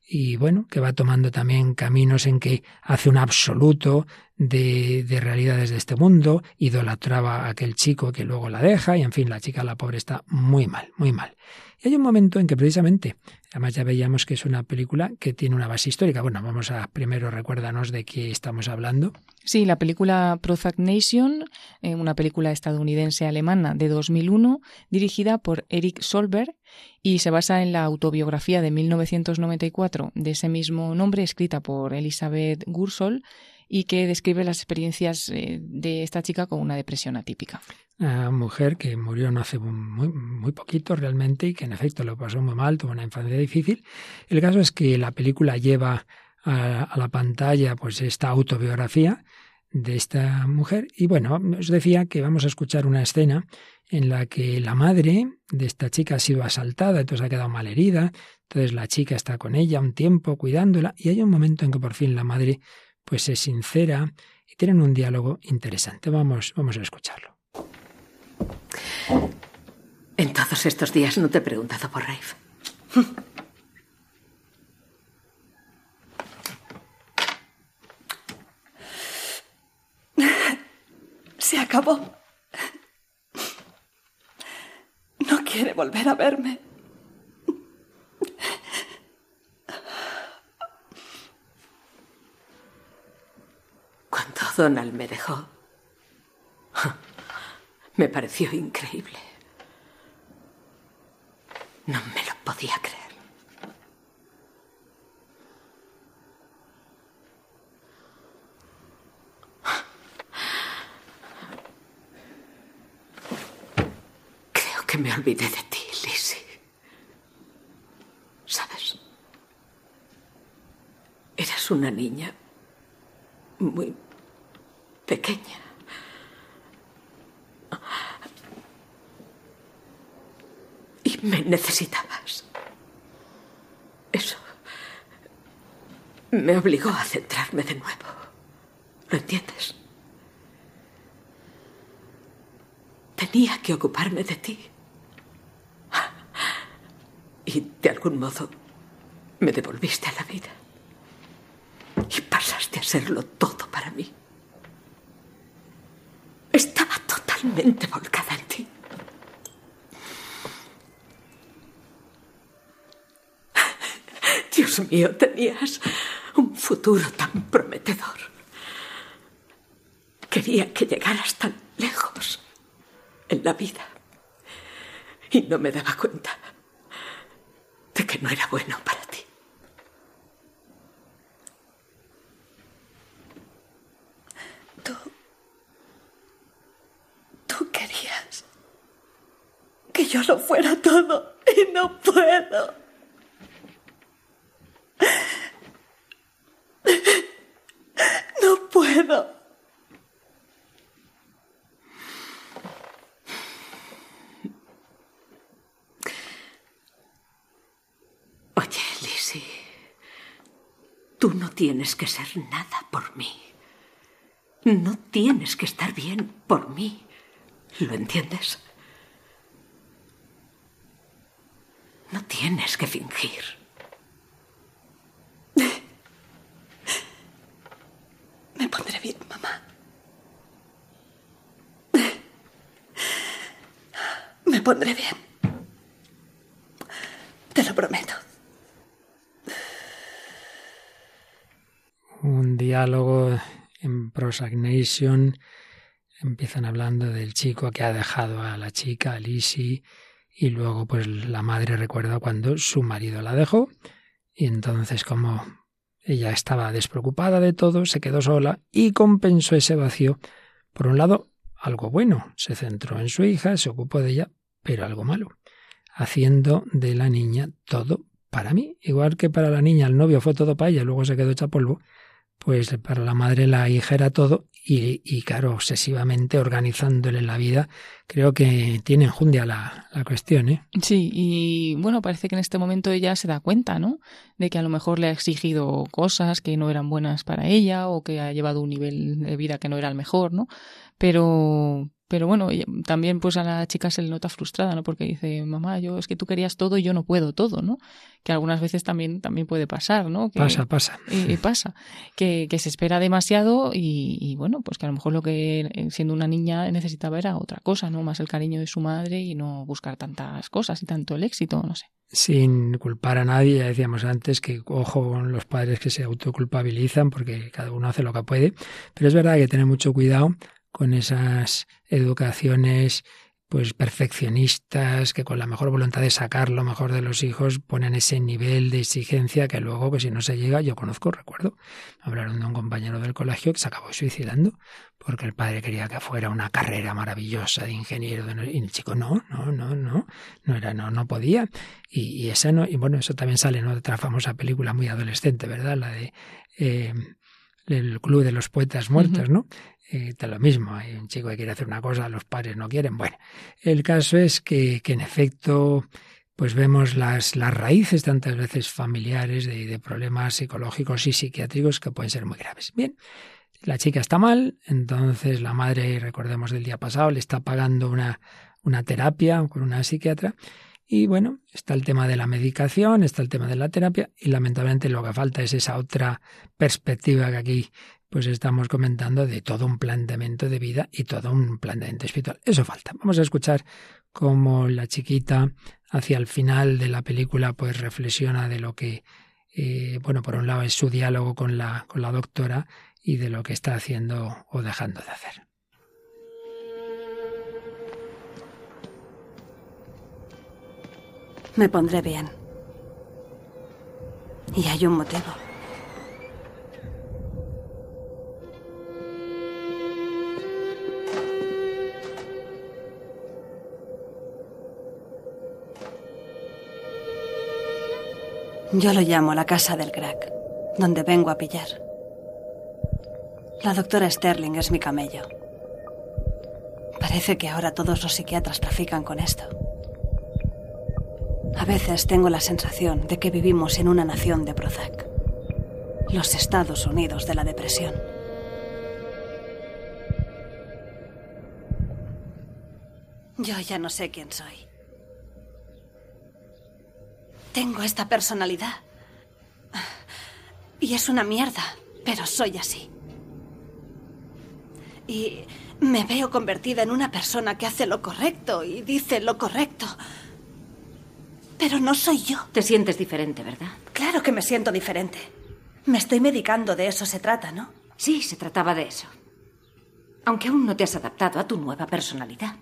y bueno, que va tomando también caminos en que hace un absoluto de, de, realidades de este mundo, idolatraba a aquel chico que luego la deja, y en fin, la chica, la pobre, está muy mal, muy mal. Y hay un momento en que precisamente, además ya veíamos que es una película que tiene una base histórica. Bueno, vamos a primero recuérdanos de qué estamos hablando. Sí, la película Prozac Nation, eh, una película estadounidense-alemana de 2001, dirigida por Eric Solberg y se basa en la autobiografía de 1994 de ese mismo nombre, escrita por Elizabeth Gursol y que describe las experiencias eh, de esta chica con una depresión atípica. Una mujer que murió no hace muy, muy poquito realmente y que en efecto lo pasó muy mal, tuvo una infancia difícil. El caso es que la película lleva a, a la pantalla pues esta autobiografía de esta mujer y bueno, os decía que vamos a escuchar una escena en la que la madre de esta chica ha sido asaltada, entonces ha quedado mal herida, entonces la chica está con ella un tiempo cuidándola y hay un momento en que por fin la madre pues es sincera y tienen un diálogo interesante. Vamos, vamos a escucharlo. En todos estos días no te he preguntado por Rafe. Se acabó. No quiere volver a verme. Cuando Donald me dejó, me pareció increíble. No me lo podía creer. que me olvidé de ti, Lizzie. ¿Sabes? Eras una niña muy pequeña. Y me necesitabas. Eso me obligó a centrarme de nuevo. ¿Lo entiendes? Tenía que ocuparme de ti. Y de algún modo me devolviste a la vida. Y pasaste a serlo todo para mí. Estaba volcada en ti. Dios mío, tenías un futuro tan prometedor. Quería que llegaras tan lejos en la vida. Y no me daba cuenta de que no era bueno para ti. Tú... Tú querías yo lo fuera todo y no puedo. No puedo. Oye, Lizzie, tú no tienes que ser nada por mí. No tienes que estar bien por mí. ¿Lo entiendes? No tienes que fingir. Me pondré bien, mamá. Me pondré bien. Te lo prometo. Un diálogo en Prosagnation. Empiezan hablando del chico que ha dejado a la chica, a Lizzie, y luego pues la madre recuerda cuando su marido la dejó y entonces como ella estaba despreocupada de todo, se quedó sola y compensó ese vacío. Por un lado, algo bueno, se centró en su hija, se ocupó de ella, pero algo malo, haciendo de la niña todo para mí. Igual que para la niña el novio fue todo para ella, luego se quedó hecha polvo, pues para la madre la hija era todo y, y claro, obsesivamente organizándole la vida, creo que tiene enjundia la, la cuestión, ¿eh? Sí, y bueno, parece que en este momento ella se da cuenta, ¿no? De que a lo mejor le ha exigido cosas que no eran buenas para ella o que ha llevado un nivel de vida que no era el mejor, ¿no? Pero, pero bueno, también pues a la chica se le nota frustrada, ¿no? Porque dice, mamá, yo es que tú querías todo y yo no puedo todo, ¿no? Que algunas veces también, también puede pasar, ¿no? Que, pasa, pasa. Eh, pasa. Que, que, se espera demasiado y, y, bueno, pues que a lo mejor lo que siendo una niña necesitaba era otra cosa, ¿no? Más el cariño de su madre y no buscar tantas cosas y tanto el éxito, no sé. Sin culpar a nadie, ya decíamos antes que ojo con los padres que se autoculpabilizan porque cada uno hace lo que puede, pero es verdad que hay que tener mucho cuidado con esas educaciones pues perfeccionistas que con la mejor voluntad de sacar lo mejor de los hijos ponen ese nivel de exigencia que luego que si no se llega yo conozco recuerdo hablaron de un compañero del colegio que se acabó suicidando porque el padre quería que fuera una carrera maravillosa de ingeniero y el chico no no no no no era no no podía y, y esa no y bueno eso también sale en otra famosa película muy adolescente verdad la de eh, el club de los poetas muertos, ¿no? Eh, está lo mismo, hay un chico que quiere hacer una cosa, los padres no quieren. Bueno, el caso es que, que en efecto, pues vemos las, las raíces tantas veces familiares de, de problemas psicológicos y psiquiátricos que pueden ser muy graves. Bien, la chica está mal, entonces la madre, recordemos del día pasado, le está pagando una, una terapia con una psiquiatra y bueno, está el tema de la medicación, está el tema de la terapia y lamentablemente lo que falta es esa otra perspectiva que aquí pues estamos comentando de todo un planteamiento de vida y todo un planteamiento espiritual. Eso falta. Vamos a escuchar cómo la chiquita hacia el final de la película pues reflexiona de lo que, eh, bueno, por un lado es su diálogo con la, con la doctora y de lo que está haciendo o dejando de hacer. Me pondré bien. Y hay un motivo. Yo lo llamo la casa del crack, donde vengo a pillar. La doctora Sterling es mi camello. Parece que ahora todos los psiquiatras trafican con esto. A veces tengo la sensación de que vivimos en una nación de Prozac. Los Estados Unidos de la depresión. Yo ya no sé quién soy. Tengo esta personalidad. Y es una mierda, pero soy así. Y me veo convertida en una persona que hace lo correcto y dice lo correcto. Pero no soy yo. Te sientes diferente, ¿verdad? Claro que me siento diferente. Me estoy medicando, de eso se trata, ¿no? Sí, se trataba de eso. Aunque aún no te has adaptado a tu nueva personalidad.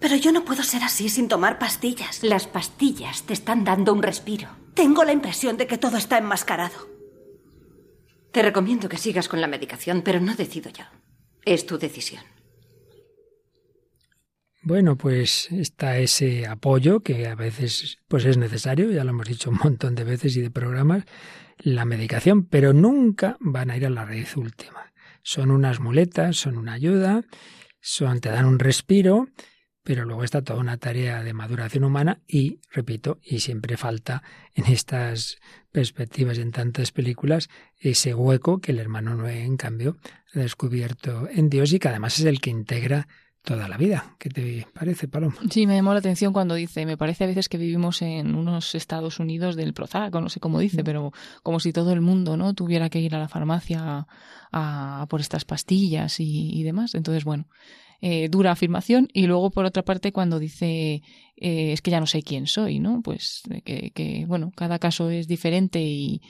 Pero yo no puedo ser así sin tomar pastillas. Las pastillas te están dando un respiro. Tengo la impresión de que todo está enmascarado. Te recomiendo que sigas con la medicación, pero no decido yo. Es tu decisión. Bueno, pues está ese apoyo que a veces pues es necesario, ya lo hemos dicho un montón de veces y de programas, la medicación, pero nunca van a ir a la raíz última. Son unas muletas, son una ayuda, son te dan un respiro, pero luego está toda una tarea de maduración humana y, repito, y siempre falta en estas perspectivas, en tantas películas, ese hueco que el hermano Noé, en cambio, ha descubierto en Dios y que además es el que integra toda la vida. ¿Qué te parece, Paloma? Sí, me llamó la atención cuando dice, me parece a veces que vivimos en unos Estados Unidos del Prozac, o no sé cómo dice, pero como si todo el mundo no tuviera que ir a la farmacia a, por estas pastillas y, y demás. Entonces, bueno, eh, dura afirmación y luego por otra parte cuando dice eh, es que ya no sé quién soy, ¿no? Pues que, que bueno, cada caso es diferente y,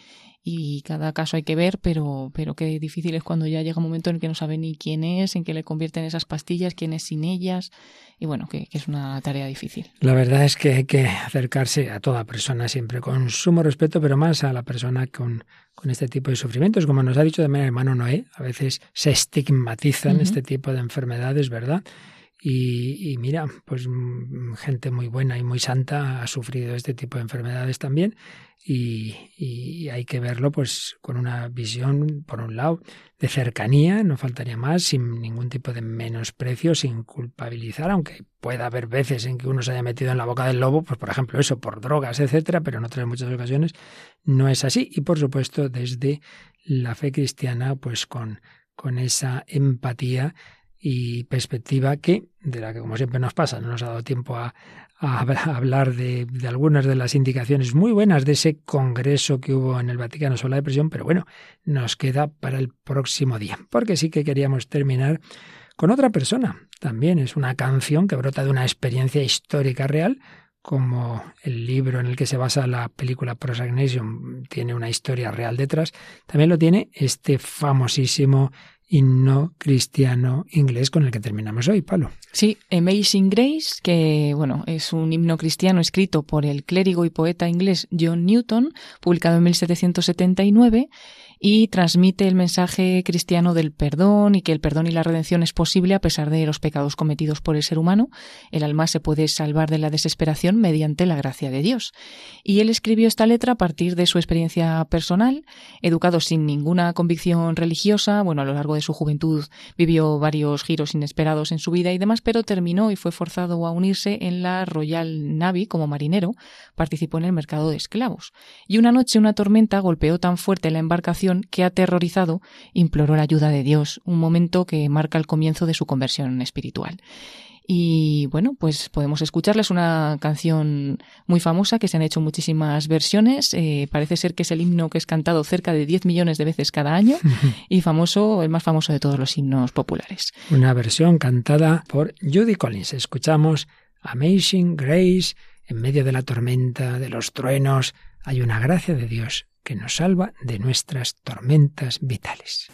y cada caso hay que ver, pero, pero qué difícil es cuando ya llega un momento en que no sabe ni quién es, en que le convierten esas pastillas, quién es sin ellas, y bueno, que, es una tarea difícil. La verdad es que hay que acercarse a toda persona siempre con sumo respeto, pero más a la persona con, con este tipo de sufrimientos. Como nos ha dicho también el hermano Noé, a veces se estigmatizan este tipo de enfermedades, ¿verdad? Y, mira, pues mm, gente muy buena y muy santa ha sufrido este tipo de enfermedades también y, hay que verlo pues con una visión, por un lado, de cercanía, no faltaría más, sin ningún tipo de menosprecio, sin culpabilizar, aunque pueda haber veces en que uno se haya metido en la boca del lobo, pues por ejemplo eso, por drogas, etcétera, pero en otras muchas ocasiones no es así. Y por supuesto, desde la fe cristiana, pues con, con esa empatía y perspectiva que, de la que como siempre nos pasa, no nos ha dado tiempo a, hablar de, algunas de las indicaciones muy buenas de ese congreso que hubo en el Vaticano sobre la depresión, pero bueno, nos queda para el próximo día, porque sí que queríamos terminar con otra persona. También es una canción que brota de una experiencia histórica real, como el libro en el que se basa la película Prosagnation tiene una historia real detrás, también lo tiene este famosísimo himno cristiano inglés con el que terminamos hoy, Palo. Sí, Amazing Grace, que bueno, es un himno cristiano escrito por el clérigo y poeta inglés John Newton, publicado en 1779 y transmite el mensaje cristiano del perdón y que el perdón y la redención es posible a pesar de los pecados cometidos por el ser humano. El alma se puede salvar de la desesperación mediante la gracia de Dios. Y él escribió esta letra a partir de su experiencia personal, educado sin ninguna convicción religiosa, bueno, a lo largo de su juventud vivió varios giros inesperados en su vida y demás, pero terminó y fue forzado a unirse en la Royal Navy como marinero, participó en el mercado de esclavos. Y una noche una tormenta golpeó tan fuerte la embarcación que, aterrorizado, imploró la ayuda de Dios, un momento que marca el comienzo de su conversión espiritual. Y bueno, pues podemos escucharles una canción muy famosa que se han hecho muchísimas versiones. Eh, parece ser que es el himno que es cantado cerca de 10 millones de veces cada año y famoso, el más famoso de todos los himnos populares. Una versión cantada por Judy Collins. Escuchamos Amazing Grace. En medio de la tormenta, de los truenos, hay una gracia de Dios que nos salva de nuestras tormentas vitales.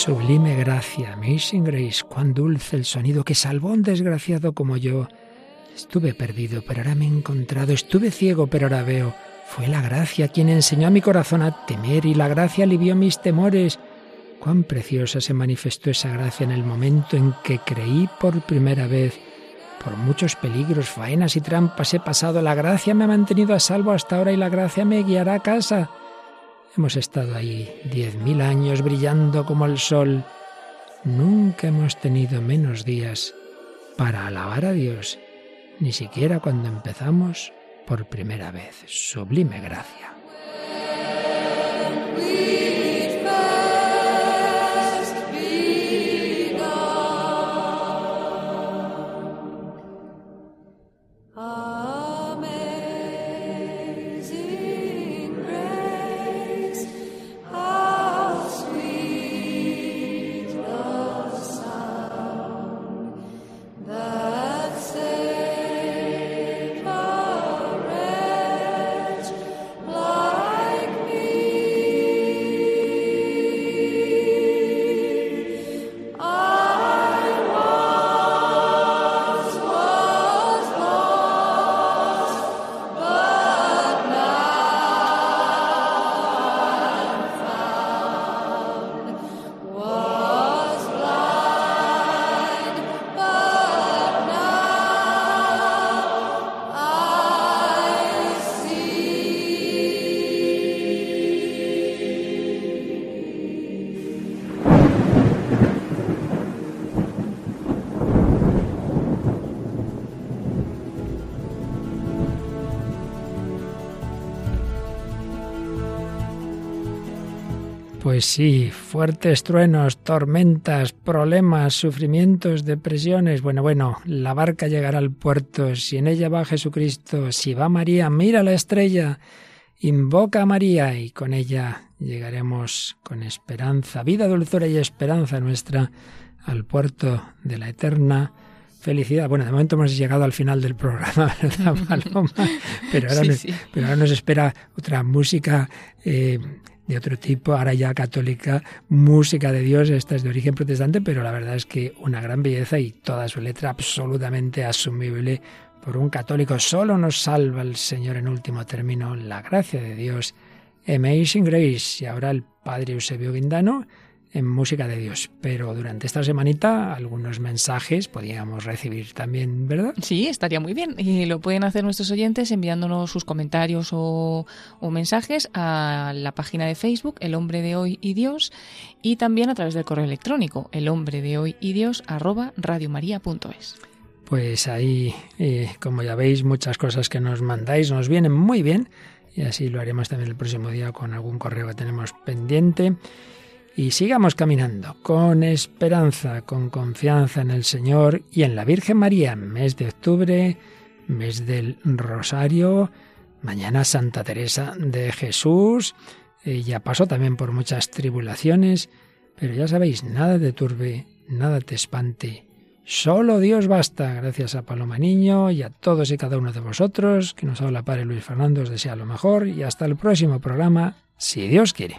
Sublime gracia, Amazing Grace, cuán dulce el sonido que salvó a un desgraciado como yo. Estuve perdido, pero ahora me he encontrado, estuve ciego, pero ahora veo. Fue la gracia quien enseñó a mi corazón a temer y la gracia alivió mis temores. Cuán preciosa se manifestó esa gracia en el momento en que creí por primera vez. Por muchos peligros, faenas y trampas he pasado. La gracia me ha mantenido a salvo hasta ahora y la gracia me guiará a casa. Hemos estado ahí diez mil años brillando como el sol. Nunca hemos tenido menos días para alabar a Dios, ni siquiera cuando empezamos por primera vez. Sublime gracia. Pues sí, fuertes truenos, tormentas, problemas, sufrimientos, depresiones. Bueno, bueno, la barca llegará al puerto. Si en ella va Jesucristo, si va María, mira la estrella, invoca a María y con ella llegaremos con esperanza, vida, dulzura y esperanza nuestra al puerto de la eterna felicidad. Bueno, de momento hemos llegado al final del programa, ¿verdad, Paloma? Pero ahora, nos, Pero ahora nos espera otra música eh, de otro tipo, ahora ya católica, música de Dios, esta es de origen protestante, pero la verdad es que una gran belleza y toda su letra absolutamente asumible por un católico. Solo nos salva el Señor en último término, la gracia de Dios. Amazing Grace. Y ahora el Padre Eusebio Guindano en Música de Dios. Pero durante esta semanita algunos mensajes podíamos recibir también, ¿verdad? Sí, estaría muy bien. Y lo pueden hacer nuestros oyentes enviándonos sus comentarios o, mensajes a la página de Facebook, El Hombre de Hoy y Dios, y también a través del correo electrónico, el hombre de hoy y Dios, arroba radiomaria.es. Pues ahí, eh, como ya veis, muchas cosas que nos mandáis nos vienen muy bien y así lo haremos también el próximo día con algún correo que tenemos pendiente. Y sigamos caminando con esperanza, con confianza en el Señor y en la Virgen María. Mes de octubre, mes del Rosario, mañana Santa Teresa de Jesús. Ella pasó también por muchas tribulaciones, pero ya sabéis, nada te turbe, nada te espante. Solo Dios basta. Gracias a Paloma Niño y a todos y cada uno de vosotros que nos habla Padre Luis Fernando. Os desea lo mejor y hasta el próximo programa, si Dios quiere.